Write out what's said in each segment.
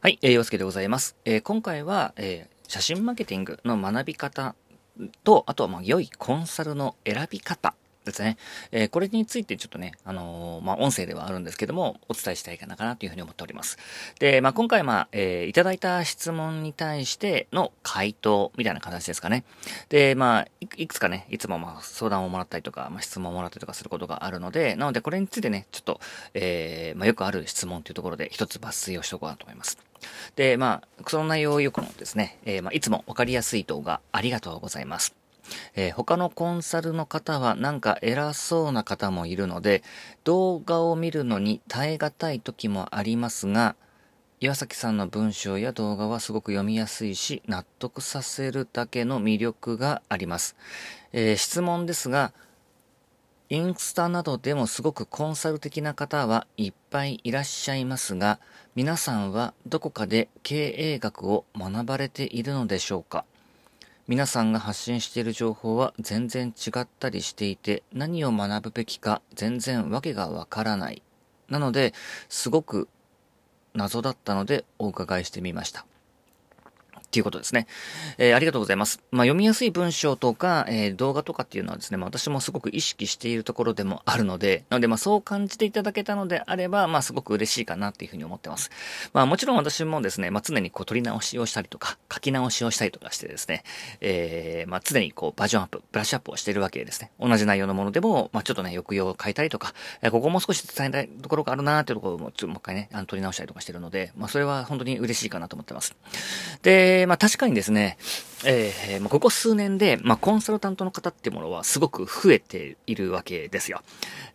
はい、えー、洋介でございます。えー、今回は、えー、写真マーケティングの学び方と、あとは、まあ、良いコンサルの選び方ですね。えー、これについてちょっとね、あのー、まあ、音声ではあるんですけども、お伝えしたいかなかなというふうに思っております。で、まあ、今回、まあ、えー、いただいた質問に対しての回答みたいな形ですかね。で、まあ、いくつかね、いつもま、相談をもらったりとか、まあ、質問をもらったりとかすることがあるので、なので、これについてね、ちょっと、えー、まあ、よくある質問というところで、一つ抜粋をしておこうかなと思います。で、まあ、その内容をよくのですね、えー、まあ、いつもわかりやすい動画、ありがとうございます。えー、他のコンサルの方はなんか偉そうな方もいるので、動画を見るのに耐え難い時もありますが、岩崎さんの文章や動画はすごく読みやすいし、納得させるだけの魅力があります。えー、質問ですが、インスタなどでもすごくコンサル的な方はいっぱいいらっしゃいますが、皆さんはどこかで経営学を学ばれているのでしょうか？皆さんが発信している情報は全然違ったりしていて、何を学ぶべきか全然わけがわからない。なので、すごく謎だったのでお伺いしてみました。っていうことですね。えー、ありがとうございます。まあ、読みやすい文章とか、えー、動画とかっていうのはですね、まあ、私もすごく意識しているところでもあるので、なので、まあ、そう感じていただけたのであれば、まあ、すごく嬉しいかなっていうふうに思ってます。まあ、もちろん私もですね、まあ、常にこう、取り直しをしたりとか、書き直しをしたりとかしてですね、えー、まあ、常にこう、バージョンアップ、ブラッシュアップをしているわけですね。同じ内容のものでも、まあ、ちょっとね、抑揚を変えたりとか、えー、ここも少し伝えたいところがあるなーっていうところも、ちょっともう一回ね、あの、取り直したりとかしてるので、まあ、それは本当に嬉しいかなと思ってます。で、でまあ、確かにですね、えー、ここ数年で、まあ、コンサルタントの方っていうものはすごく増えているわけですよ。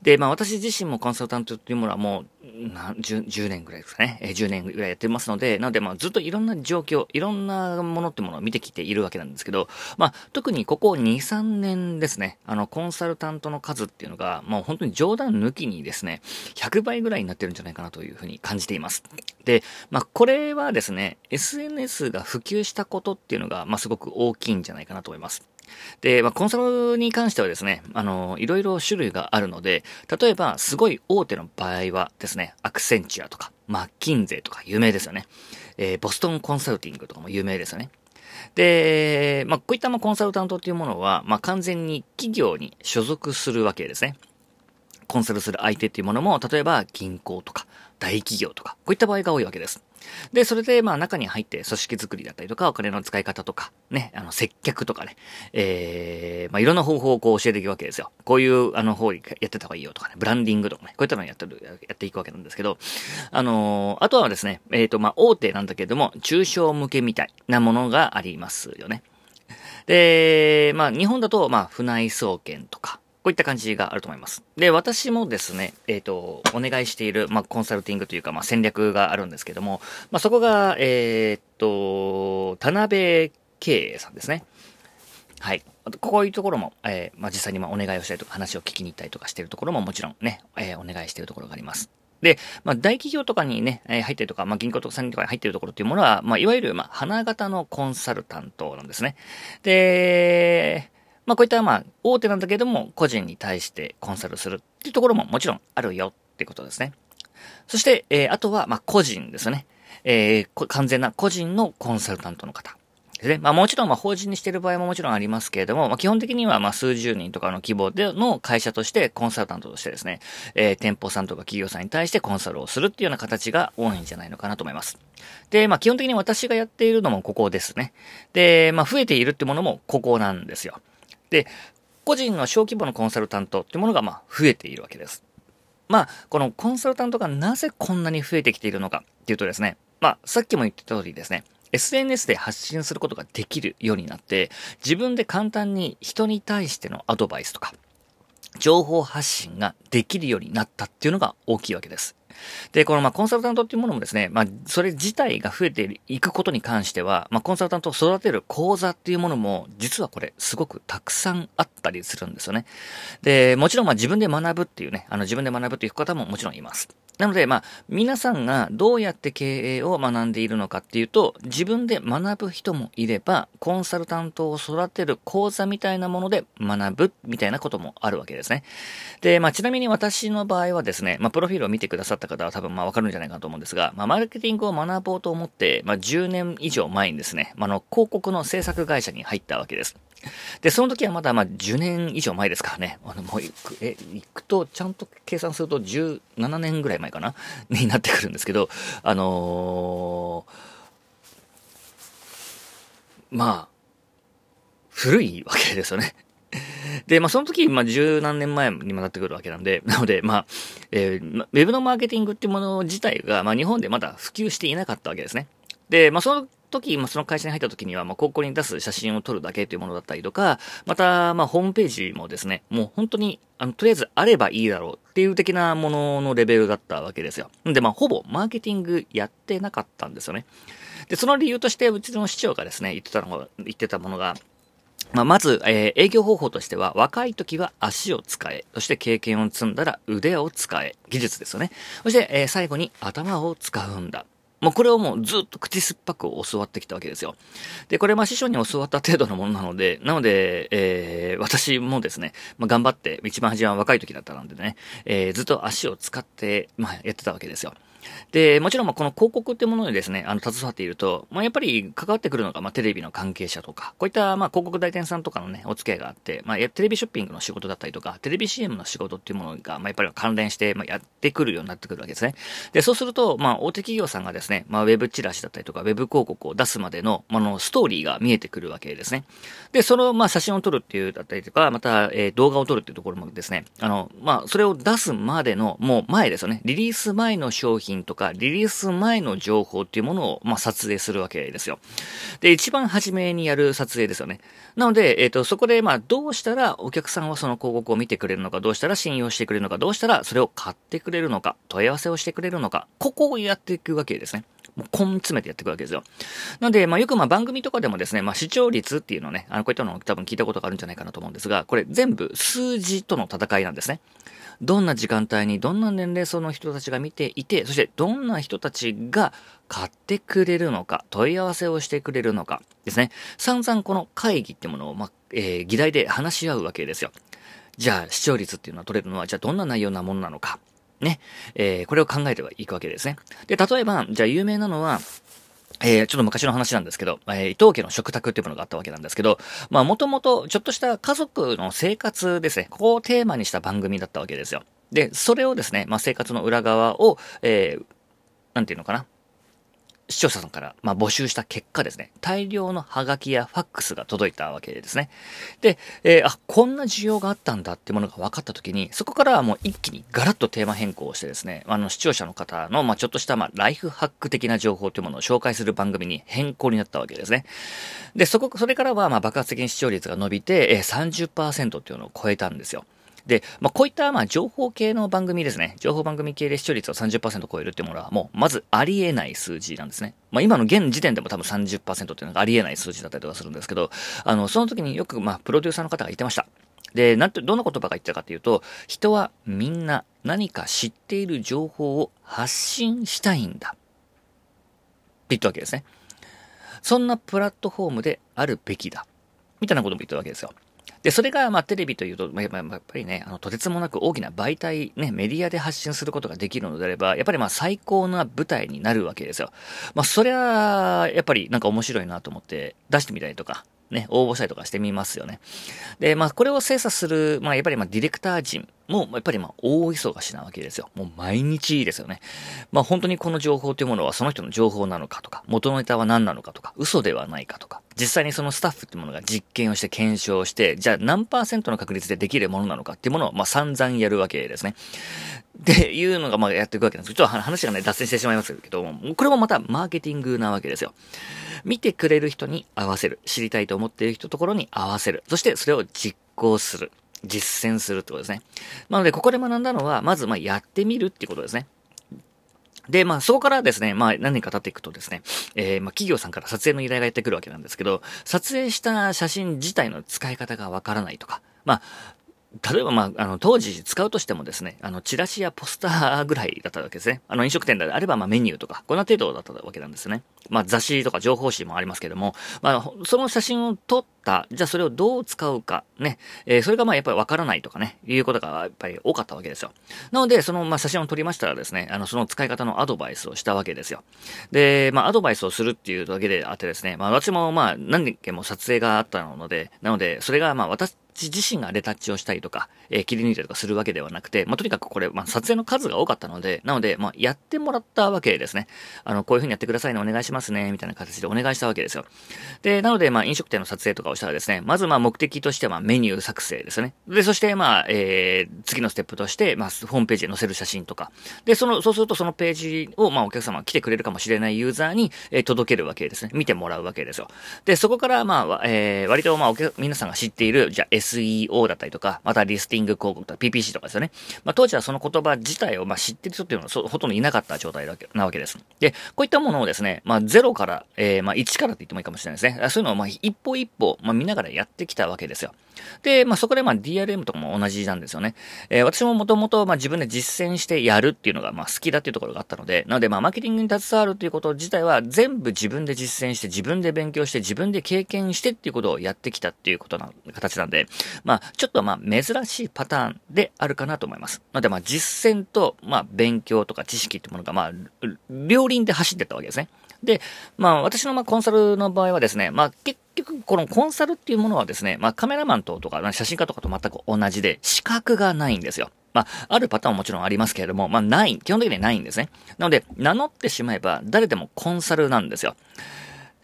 で、まあ、私自身もコンサルタントっていうものはもう、10, 10年ぐらいですかね、えー、10年ぐらいやってますので、なので、まあ、ずっといろんな状況、いろんなものってものを見てきているわけなんですけど、まあ、特にここ2、3年ですね、あの、コンサルタントの数っていうのが、もう本当に冗談抜きにですね、100倍ぐらいになってるんじゃないかなというふうに感じています。で、まあ、これはですね、SNS が普及したことっていうのが、まあ、すごく大きいんじゃないかなと思います。で、まあ、コンサルに関してはですね、あの、いろいろ種類があるので、例えば、すごい大手の場合はですね、アクセンチュアとか、マッキンゼとか有名ですよね。えー、ボストンコンサルティングとかも有名ですよね。で、まあ、こういったまコンサルタントっていうものは、まあ、完全に企業に所属するわけですね。コンサルする相手っていうものも、例えば銀行とか大企業とか、こういった場合が多いわけです。で、それで、まあ中に入って組織づくりだったりとか、お金の使い方とか、ね、あの、接客とかね、えー、まあいろんな方法をこう教えていくわけですよ。こういう、あの、方やってた方がいいよとかね、ブランディングとかね、こういったのをやってる、やっていくわけなんですけど、あのー、あとはですね、えっ、ー、と、まあ大手なんだけれども、中小向けみたいなものがありますよね。で、まあ日本だと、まあ船井総研とか、こういった感じがあると思います。で、私もですね、えっ、ー、と、お願いしている、まあ、コンサルティングというか、まあ、戦略があるんですけども、まあ、そこが、えっ、ー、と、田辺経営さんですね。はい。こういうところも、えー、まあ、実際にまお願いをしたりとか、話を聞きに行ったりとかしているところももちろんね、え、お願いしているところがあります。で、まあ、大企業とかにね、えー、入ってるとか、まあ、銀行とか産業とかに入ってるところっていうものは、まあ、いわゆる、まあ、花形のコンサルタントなんですね。で、まあこういったまあ大手なんだけども個人に対してコンサルするっていうところももちろんあるよってことですね。そして、えー、あとはまあ個人ですね。えー、完全な個人のコンサルタントの方。ですね。まあもちろんまあ法人にしてる場合ももちろんありますけれども、まあ基本的にはま数十人とかの規模での会社としてコンサルタントとしてですね、えー、店舗さんとか企業さんに対してコンサルをするっていうような形が多いんじゃないのかなと思います。で、まあ基本的に私がやっているのもここですね。で、まあ増えているってものもここなんですよ。で、個人の小規模のコンサルタントっていうものがま増えているわけです。まあ、このコンサルタントがなぜこんなに増えてきているのかっていうとですね、まあ、さっきも言ってた通りですね、SNS で発信することができるようになって、自分で簡単に人に対してのアドバイスとか、情報発信ができるようになったっていうのが大きいわけです。で、このまあコンサルタントっていうものもですね、まあそれ自体が増えていくことに関しては、まあコンサルタントを育てる講座っていうものも、実はこれすごくたくさんあったりするんですよね。で、もちろんま自分で学ぶっていうね、あの自分で学ぶっていう方ももちろんいます。なので、まあ、皆さんがどうやって経営を学んでいるのかっていうと、自分で学ぶ人もいれば、コンサルタントを育てる講座みたいなもので学ぶみたいなこともあるわけですね。で、まあ、ちなみに私の場合はですね、まあ、プロフィールを見てくださったった方は多分まあ、わかるんじゃないかなと思うんですが、まあ、マーケティングを学ぼうと思って、まあ、10年以上前にですね、まあ、の、広告の制作会社に入ったわけです。で、その時はまだまあ10年以上前ですからね。あの、もう行く、え、行くと、ちゃんと計算すると17年ぐらい前かな？になってくるんですけど、あのー、まあ、古いわけですよね。で、まあ、その時、まあ、十何年前にもなってくるわけなんで、なので、まあ、えー、ウェブのマーケティングっていうもの自体が、まあ、日本でまだ普及していなかったわけですね。で、まあ、その時、まあ、その会社に入った時には、まあ、高校に出す写真を撮るだけというものだったりとか、また、まあ、ホームページもですね、もう本当に、あの、とりあえずあればいいだろうっていう的なもののレベルだったわけですよ。で、まあ、ほぼマーケティングやってなかったんですよね。で、その理由として、うちの市長がですね、言ってたのが、言ってたものが、まあ、まず、えー、営業方法としては、若い時は足を使え、そして経験を積んだら腕を使え、技術ですよね。そして、えー、最後に頭を使うんだ。もうこれをもうずっと口酸っぱく教わってきたわけですよ。で、これまあ師匠に教わった程度のものなので、なので、えー、私もですね、まあ、頑張って、一番初めは若い時だったのでね、えー、ずっと足を使って、まあ、やってたわけですよ。で、もちろん、ま、この広告ってものにですね、あの、携わっていると、まあ、やっぱり関わってくるのが、まあ、テレビの関係者とか、こういった、まあ、広告代理店さんとかのね、お付き合いがあって、まあ、テレビショッピングの仕事だったりとか、テレビ CM の仕事っていうものが、まあ、やっぱり関連して、まあ、やってくるようになってくるわけですね。で、そうすると、まあ、大手企業さんがですね、まあ、ウェブチラシだったりとか、ウェブ広告を出すまでの、まあの、ストーリーが見えてくるわけですね。で、その、まあ、写真を撮るっていうだったりとか、また、えー、動画を撮るっていうところもですね、あの、まあ、それを出すまでの、もう前ですよね。リリース前の商品とか、リリース前の情報っていうものを、まあ、撮影するわけですよ。で、一番初めにやる撮影ですよね。なので、えっ、ー、と、そこで、まあ、どうしたらお客さんはその広告を見てくれるのか、どうしたら信用してくれるのか、どうしたらそれを買ってくれるのか、問い合わせをしてくれるのか、ここをやっていくわけですね。もう根詰めてやっていくわけですよ。なので、まあ、よくまあ番組とかでもですね、まあ、視聴率っていうのね、あの、こういったのを多分聞いたことがあるんじゃないかなと思うんですが、これ全部数字との戦いなんですね。どんな時間帯にどんな年齢層の人たちが見ていて、そしてどんな人たちが買ってくれるのか、問い合わせをしてくれるのかですね。散々この会議ってものを、まあ、えー、議題で話し合うわけですよ。じゃあ、視聴率っていうのは取れるのは、じゃあどんな内容なものなのか。ね。えー、これを考えてはいくわけですね。で、例えば、じゃあ有名なのは、えー、ちょっと昔の話なんですけど、えー、伊藤家の食卓っていうものがあったわけなんですけど、まあもともとちょっとした家族の生活ですね、ここをテーマにした番組だったわけですよ。で、それをですね、まあ生活の裏側を、えー、なんていうのかな、視聴者さんから、まあ、募集した結果ですね、大量のハガキやファックスが届いたわけですね。で、えー、あ、こんな需要があったんだってものが分かった時に、そこからはもう一気にガラッとテーマ変更をしてですね、あの、視聴者の方の、まあ、ちょっとした、まあ、ライフハック的な情報というものを紹介する番組に変更になったわけですね。で、そこ、それからは、まあ、爆発的に視聴率が伸びて、えー、30%っていうのを超えたんですよ。で、まあ、こういった、まあ、情報系の番組ですね。情報番組系で視聴率を30%超えるってものは、もう、まずありえない数字なんですね。まあ、今の現時点でも多分30%っていうのがありえない数字だったりとかするんですけど、あの、その時によく、まあ、プロデューサーの方が言ってました。で、なんて、どんな言葉が言ったかっていうと、人はみんな何か知っている情報を発信したいんだ。って言ったわけですね。そんなプラットフォームであるべきだ。みたいなことも言ったわけですよ。で、それが、まあ、テレビというと、まあ、やっぱりね、あの、とてつもなく大きな媒体、ね、メディアで発信することができるのであれば、やっぱりまあ、最高な舞台になるわけですよ。まあ、それは、やっぱりなんか面白いなと思って出してみたりとか、ね、応募したりとかしてみますよね。で、まあ、これを精査する、まあ、やっぱりまあ、ディレクター陣もう、やっぱりまあ、大忙しなわけですよ。もう毎日いいですよね。まあ、本当にこの情報というものはその人の情報なのかとか、元ネタは何なのかとか、嘘ではないかとか、実際にそのスタッフっていうものが実験をして検証して、じゃあ何パーセントの確率でできるものなのかっていうものを、まあ、散々やるわけですね。っていうのが、まあ、やっていくわけなんです。ちょっと話がね、脱線してしまいますけども、これもまたマーケティングなわけですよ。見てくれる人に合わせる。知りたいと思っている人ところに合わせる。そしてそれを実行する。実践するってことですね。なので、ここで学んだのは、まず、まやってみるっていうことですね。で、まあ、そこからですね、まあ、何年か経っていくとですね、えー、まあ、企業さんから撮影の依頼がやってくるわけなんですけど、撮影した写真自体の使い方がわからないとか、まあ、例えば、まあ、あの、当時使うとしてもですね、あの、チラシやポスターぐらいだったわけですね。あの、飲食店であれば、まあ、メニューとか、こんな程度だったわけなんですね。まあ、雑誌とか情報誌もありますけども、まあ、その写真を撮った、じゃあそれをどう使うか、ね、えー、それがまあ、やっぱりわからないとかね、いうことがやっぱり多かったわけですよ。なので、その、まあ、写真を撮りましたらですね、あの、その使い方のアドバイスをしたわけですよ。で、まあ、アドバイスをするっていうだけであってですね、まあ、私もまあ、何件も撮影があったので、なので、それがまあ、私、自身がレタッチをしたりとか、えー、切り抜いたりとかするわけではなくて、まあ、とにかくこれ、まあ、撮影の数が多かったので、なので、まあ、やってもらったわけですね。あの、こういう風にやってくださいね、お願いしますね、みたいな形でお願いしたわけですよ。で、なので、まあ、飲食店の撮影とかをしたらですね、まず、まあ、目的としては、メニュー作成ですね。で、そして、まあ、えー、次のステップとして、まあ、ホームページに載せる写真とか。で、その、そうすると、そのページを、まあ、お客様が来てくれるかもしれないユーザーに、えー、届けるわけですね。見てもらうわけですよ。で、そこから、まあ、えー、割と、まあ、皆さんが知っている、じゃあ、SEO だったりとか、またリスティング広告とか PPC とかですよね。まあ、当時はその言葉自体を、まあ、知ってる人っていうのはほとんどいなかった状態なわけです。で、こういったものをですね、まあ、0から、えー、まあ、1からって言ってもいいかもしれないですね。そういうのを、まあ、一歩一歩、まあ、見ながらやってきたわけですよ。で、まあ、そこで、まあ、DRM とかも同じなんですよね。えー、私ももともと、まあ、自分で実践してやるっていうのが、まあ、好きだっていうところがあったので、なので、まあ、マーケティングに携わるっていうこと自体は、全部自分で実践して、自分で勉強して、自分で経験してっていうことをやってきたっていうことな、形なんで、まあ、ちょっと、まあ、珍しいパターンであるかなと思います。なので、まあ、実践と、まあ、勉強とか知識っていうものが、まあ、両輪で走ってったわけですね。で、まあ、私の、まあ、コンサルの場合はですね、まあ、結、このコンサルっていうものはですね、まあ、カメラマンととか、写真家とかと全く同じで、資格がないんですよ。まあ、あるパターンももちろんありますけれども、まあ、ない、基本的にはないんですね。なので、名乗ってしまえば、誰でもコンサルなんですよ。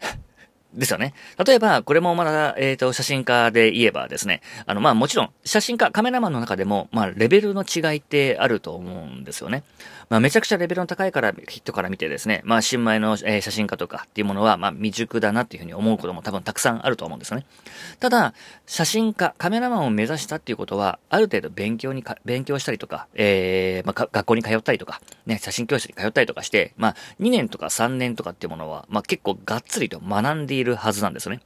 ですよね。例えば、これもまだ、えっ、ー、と、写真家で言えばですね、あの、まあもちろん、写真家、カメラマンの中でも、まあレベルの違いってあると思うんですよね。まあめちゃくちゃレベルの高いから、人から見てですね、まあ新米の、えー、写真家とかっていうものは、まあ未熟だなっていうふうに思うことも多分たくさんあると思うんですよね。ただ、写真家、カメラマンを目指したっていうことは、ある程度勉強に、勉強したりとか、えー、まあ学校に通ったりとか、ね、写真教室に通ったりとかして、まあ2年とか3年とかっていうものは、まあ結構がっつりと学んでいるはずなんですよね。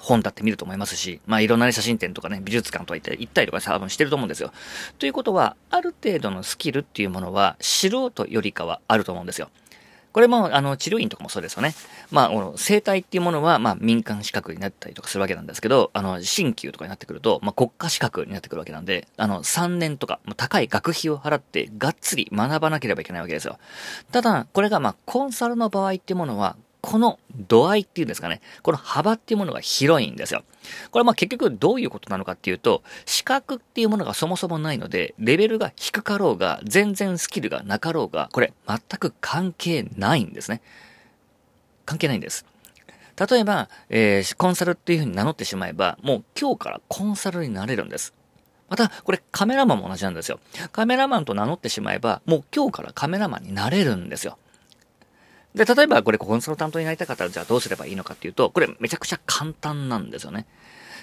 本だって見ると思いますし、まあいろんな、ね、写真展とかね、美術館とか行ったり、行ったりとか多分してると思うんですよ。ということは、ある程度のスキルっていうものは、素人よりかはあると思うんですよ。これも、あの、治療院とかもそうですよね。まあ、生体っていうものは、まあ、民間資格になったりとかするわけなんですけど、あの、新旧とかになってくると、まあ、国家資格になってくるわけなんで、あの、3年とか、高い学費を払って、がっつり学ばなければいけないわけですよ。ただ、これが、まあ、コンサルの場合っていうものは、この度合いっていうんですかね、この幅っていうものが広いんですよ。これまあ結局どういうことなのかっていうと、資格っていうものがそもそもないので、レベルが低かろうが、全然スキルがなかろうが、これ全く関係ないんですね。関係ないんです。例えば、えー、コンサルっていうふうに名乗ってしまえば、もう今日からコンサルになれるんです。また、これカメラマンも同じなんですよ。カメラマンと名乗ってしまえば、もう今日からカメラマンになれるんですよ。で、例えばこれコンサルタントになりたかったらじゃあどうすればいいのかっていうと、これめちゃくちゃ簡単なんですよね。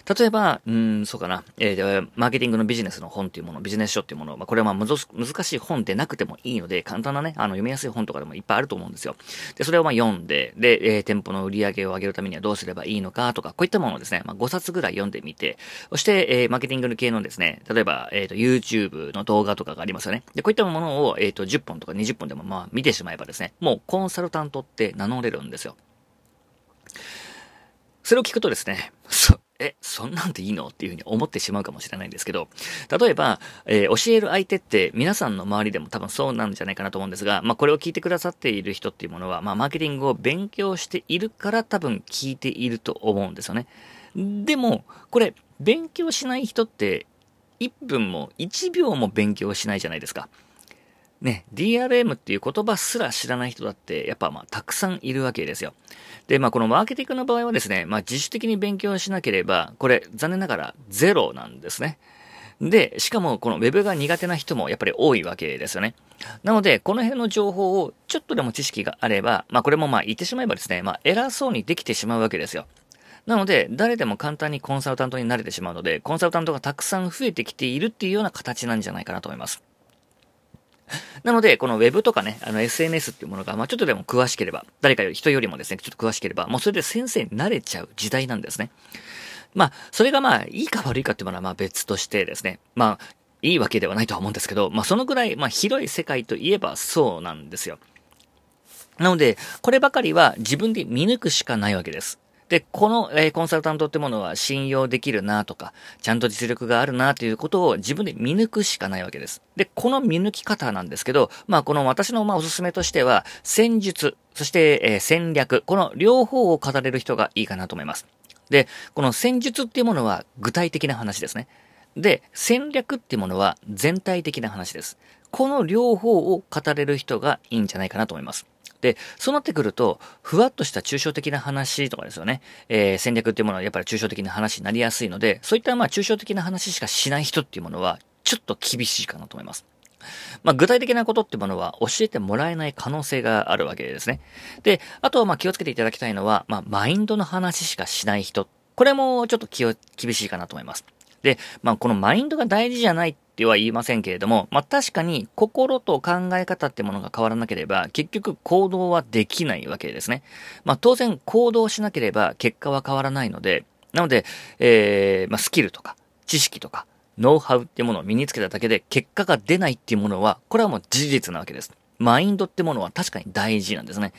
例えば、うん、そうかな、えー、マーケティングのビジネスの本っていうもの、ビジネス書っていうもの、まあ、これはまあ難しい本でなくてもいいので、簡単なね、あの、読みやすい本とかでもいっぱいあると思うんですよ。で、それをまあ読んで、で、えー、店舗の売り上げを上げるためにはどうすればいいのかとか、こういったものをですね、まあ、5冊ぐらい読んでみて、そして、えー、マーケティングの系のですね、例えば、えっ、ー、と、YouTube の動画とかがありますよね。で、こういったものを、えっ、ー、と、10本とか20本でもまあ、見てしまえばですね、もうコンサルタントって名乗れるんですよ。それを聞くとですね、そ、え、そんなんでいいの？っていうふうに思ってしまうかもしれないんですけど、例えば、えー、教える相手って皆さんの周りでも多分そうなんじゃないかなと思うんですが、まあこれを聞いてくださっている人っていうものは、まあマーケティングを勉強しているから多分聞いていると思うんですよね。でも、これ、勉強しない人って、1分も1秒も勉強しないじゃないですか。ね、DRM っていう言葉すら知らない人だって、やっぱまあたくさんいるわけですよ。で、まあこのマーケティングの場合はですね、まあ自主的に勉強しなければ、これ残念ながらゼロなんですね。で、しかもこの Web が苦手な人もやっぱり多いわけですよね。なので、この辺の情報をちょっとでも知識があれば、まあこれもまあ言ってしまえばですね、まあ偉そうにできてしまうわけですよ。なので、誰でも簡単にコンサルタントになれてしまうので、コンサルタントがたくさん増えてきているっていうような形なんじゃないかなと思います。なので、この Web とかね、あの SNS っていうものが、まあちょっとでも詳しければ、誰かより人よりもですね、ちょっと詳しければ、もうそれで先生になれちゃう時代なんですね。まあ、それがまあ、いいか悪いかっていうのはまあ別としてですね。まあ、いいわけではないとは思うんですけど、まあそのぐらい、まあ広い世界といえばそうなんですよ。なので、こればかりは自分で見抜くしかないわけです。で、この、えー、コンサルタントってものは信用できるなとか、ちゃんと実力があるなということを自分で見抜くしかないわけです。で、この見抜き方なんですけど、まあ、この私のまあおすすめとしては、戦術、そして、えー、戦略、この両方を語れる人がいいかなと思います。で、この戦術っていうものは具体的な話ですね。で、戦略っていうものは全体的な話です。この両方を語れる人がいいんじゃないかなと思います。で、そうなってくると、ふわっとした抽象的な話とかですよね。えー、戦略っていうものはやっぱり抽象的な話になりやすいので、そういったまあ抽象的な話しかしない人っていうものは、ちょっと厳しいかなと思います。まあ、具体的なことってものは教えてもらえない可能性があるわけですね。で、あとはまあ気をつけていただきたいのは、まあ、マインドの話しかしない人。これもちょっと気を、厳しいかなと思います。で、まあ、このマインドが大事じゃないっては言いませんけれども、まあ、確かに心と考え方ってものが変わらなければ、結局行動はできないわけですね。まあ、当然行動しなければ結果は変わらないので、なので、えー、まあ、スキルとか、知識とか、ノウハウってものを身につけただけで結果が出ないっていうものは、これはもう事実なわけです。マインドってものは確かに大事なんですね。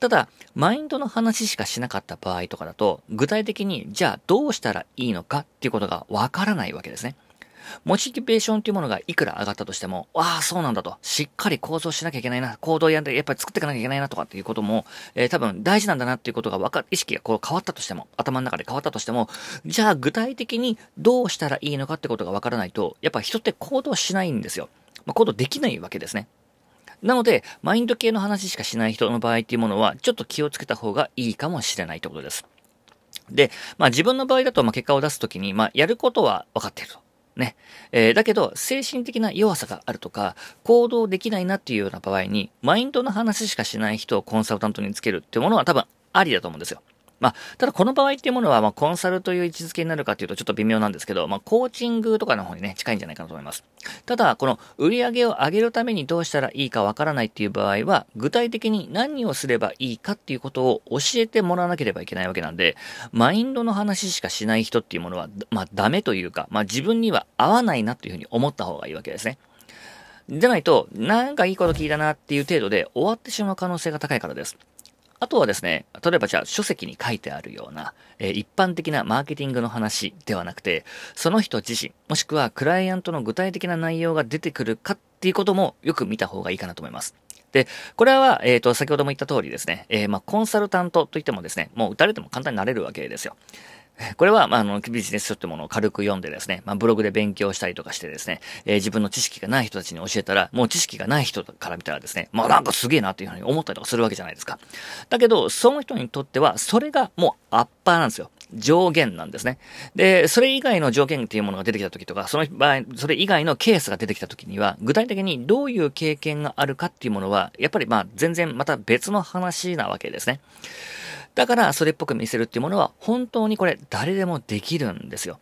ただ、マインドの話しかしなかった場合とかだと、具体的に、じゃあどうしたらいいのかっていうことがわからないわけですね。モチベーションっていうものがいくら上がったとしても、ああ、そうなんだと。しっかり構造しなきゃいけないな。行動やんで、やっぱり作っていかなきゃいけないなとかっていうことも、えー、多分大事なんだなっていうことがわか、意識がこう変わったとしても、頭の中で変わったとしても、じゃあ具体的にどうしたらいいのかってことがわからないと、やっぱ人って行動しないんですよ。まあ、行動できないわけですね。なので、マインド系の話しかしない人の場合っていうものは、ちょっと気をつけた方がいいかもしれないってことです。で、まあ自分の場合だと、まあ結果を出すときに、まあやることは分かっていると。ね。えー、だけど、精神的な弱さがあるとか、行動できないなっていうような場合に、マインドの話しかしない人をコンサルタントにつけるっていうものは多分ありだと思うんですよ。まあ、ただこの場合っていうものは、まあ、コンサルという位置づけになるかというとちょっと微妙なんですけど、まあ、コーチングとかの方にね、近いんじゃないかなと思います。ただ、この売り上げを上げるためにどうしたらいいかわからないっていう場合は、具体的に何をすればいいかっていうことを教えてもらわなければいけないわけなんで、マインドの話しかしない人っていうものは、まあ、ダメというか、まあ、自分には合わないなっていうふうに思った方がいいわけですね。じゃないと、なんかいいこと聞いたなっていう程度で終わってしまう可能性が高いからです。あとはですね、例えばじゃあ書籍に書いてあるような、えー、一般的なマーケティングの話ではなくて、その人自身、もしくはクライアントの具体的な内容が出てくるかっていうこともよく見た方がいいかなと思います。で、これは、えっ、ー、と、先ほども言った通りですね、えー、まあ、コンサルタントといってもですね、もう打たれても簡単になれるわけですよ。これは、まあ、あの、ビジネス書ってものを軽く読んでですね、まあ、ブログで勉強したりとかしてですね、えー、自分の知識がない人たちに教えたら、もう知識がない人から見たらですね、まあ、なんかすげえなっていうふうに思ったりとかするわけじゃないですか。だけど、その人にとっては、それがもうアッパーなんですよ。上限なんですね。で、それ以外の条件っていうものが出てきた時とか、その場合、それ以外のケースが出てきた時には、具体的にどういう経験があるかっていうものは、やっぱりまあ、全然また別の話なわけですね。だから、それっぽく見せるっていうものは、本当にこれ、誰でもできるんですよ。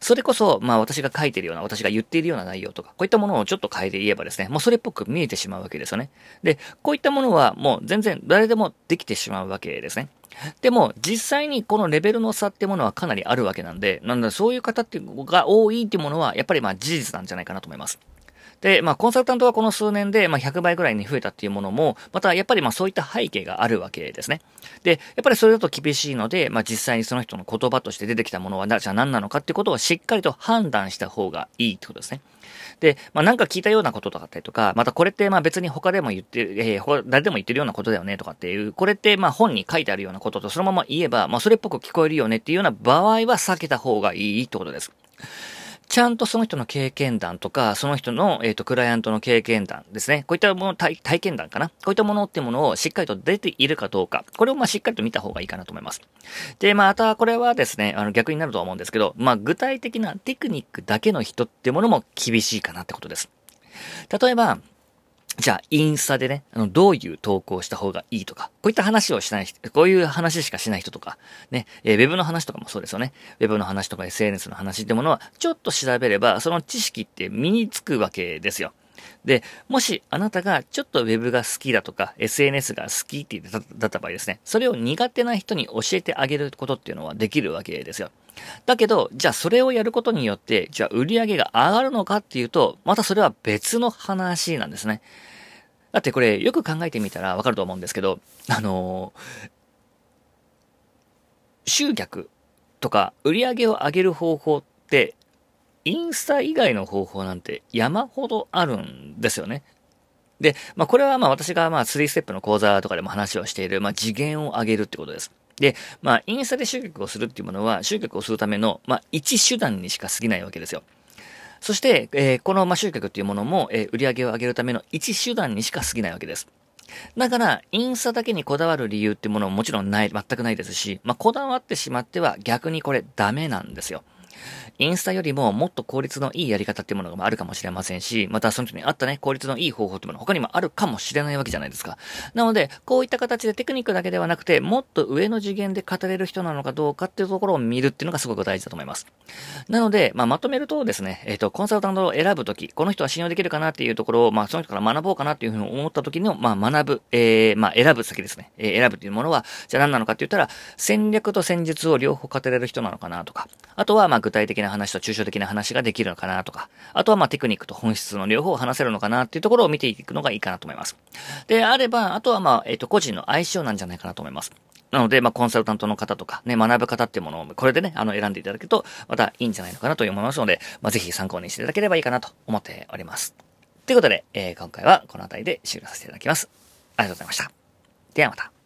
それこそ、まあ私が書いてるような、私が言っているような内容とか、こういったものをちょっと変えて言えばですね、もうそれっぽく見えてしまうわけですよね。で、こういったものはもう全然誰でもできてしまうわけですね。でも、実際にこのレベルの差ってものはかなりあるわけなんで、なんだ、そういう方っていうのが多いっていうものは、やっぱりまあ事実なんじゃないかなと思います。で、まあ、コンサルタントはこの数年で、まあ、100倍ぐらいに増えたっていうものも、また、やっぱりまあ、そういった背景があるわけですね。で、やっぱりそれだと厳しいので、まあ、実際にその人の言葉として出てきたものは、じゃあ何なのかっていうことをしっかりと判断した方がいいってことですね。で、まあ、なんか聞いたようなこととかったりとか、またこれってま別に他でも言ってる、えー、誰でも言ってるようなことだよねとかっていう、これってま本に書いてあるようなこととそのまま言えば、まあそれっぽく聞こえるよねっていうような場合は避けた方がいいってことです。ちゃんとその人の経験談とか、その人の、えっ、ー、と、クライアントの経験談ですね。こういったもの、体験談かな。こういったものってものをしっかりと出ているかどうか。これをまあしっかりと見た方がいいかなと思います。で、またこれはですね、あの逆になるとは思うんですけど、まあ具体的なテクニックだけの人ってものも厳しいかなってことです。例えば、じゃあ、インスタでね、あの、どういう投稿した方がいいとか、こういった話をしない人、こういう話しかしない人とか、ね、えー、ウェブの話とかもそうですよね。ウェブの話とか SNS の話ってものは、ちょっと調べれば、その知識って身につくわけですよ。で、もしあなたがちょっと Web が好きだとか、SNS が好きって言ってだった場合ですね、それを苦手な人に教えてあげることっていうのはできるわけですよ。だけど、じゃあそれをやることによって、じゃあ売り上げが上がるのかっていうと、またそれは別の話なんですね。だってこれよく考えてみたらわかると思うんですけど、あのー、集客とか売り上げを上げる方法って、インスタ以外の方法なんて山ほどあるんですよね。で、まあこれはまあ私がまあ3ステップの講座とかでも話をしている、まあ次元を上げるってことです。で、まあインスタで集客をするっていうものは集客をするためのまあ一手段にしか過ぎないわけですよ。そして、えー、この、ま、集客っていうものも、えー、売り上げを上げるための一手段にしか過ぎないわけです。だから、インスタだけにこだわる理由っていうものももちろんない、全くないですし、まあ、こだわってしまっては逆にこれダメなんですよ。インスタよりももっと効率のいいやり方っていうものがあるかもしれませんし、またその人に合ったね、効率のいい方法っていうもの他にもあるかもしれないわけじゃないですか。なので、こういった形でテクニックだけではなくて、もっと上の次元で語れる人なのかどうかっていうところを見るっていうのがすごく大事だと思います。なので、まあ、まとめるとですね、えっ、ー、と、コンサルタントを選ぶとき、この人は信用できるかなっていうところを、まあ、その人から学ぼうかなっていうふうに思ったときの、まあ、学ぶ、えー、まあ、選ぶ先ですね。えー、選ぶっていうものは、じゃあ何なのかって言ったら、戦略と戦術を両方語れる人なのかなとか、あとは、まあ、具体的な話と抽象的な話ができるのかなとか、あとはまあテクニックと本質の両方を話せるのかなっていうところを見ていくのがいいかなと思います。で、あれば、あとはまあ、えっ、ー、と、個人の相性なんじゃないかなと思います。なので、まあ、コンサルタントの方とか、ね、学ぶ方っていうものを、これでね、あの、選んでいただけると、またいいんじゃないのかなと思いますので、まあ、ぜひ参考にしていただければいいかなと思っております。ということで、えー、今回はこの辺りで終了させていただきます。ありがとうございました。ではまた。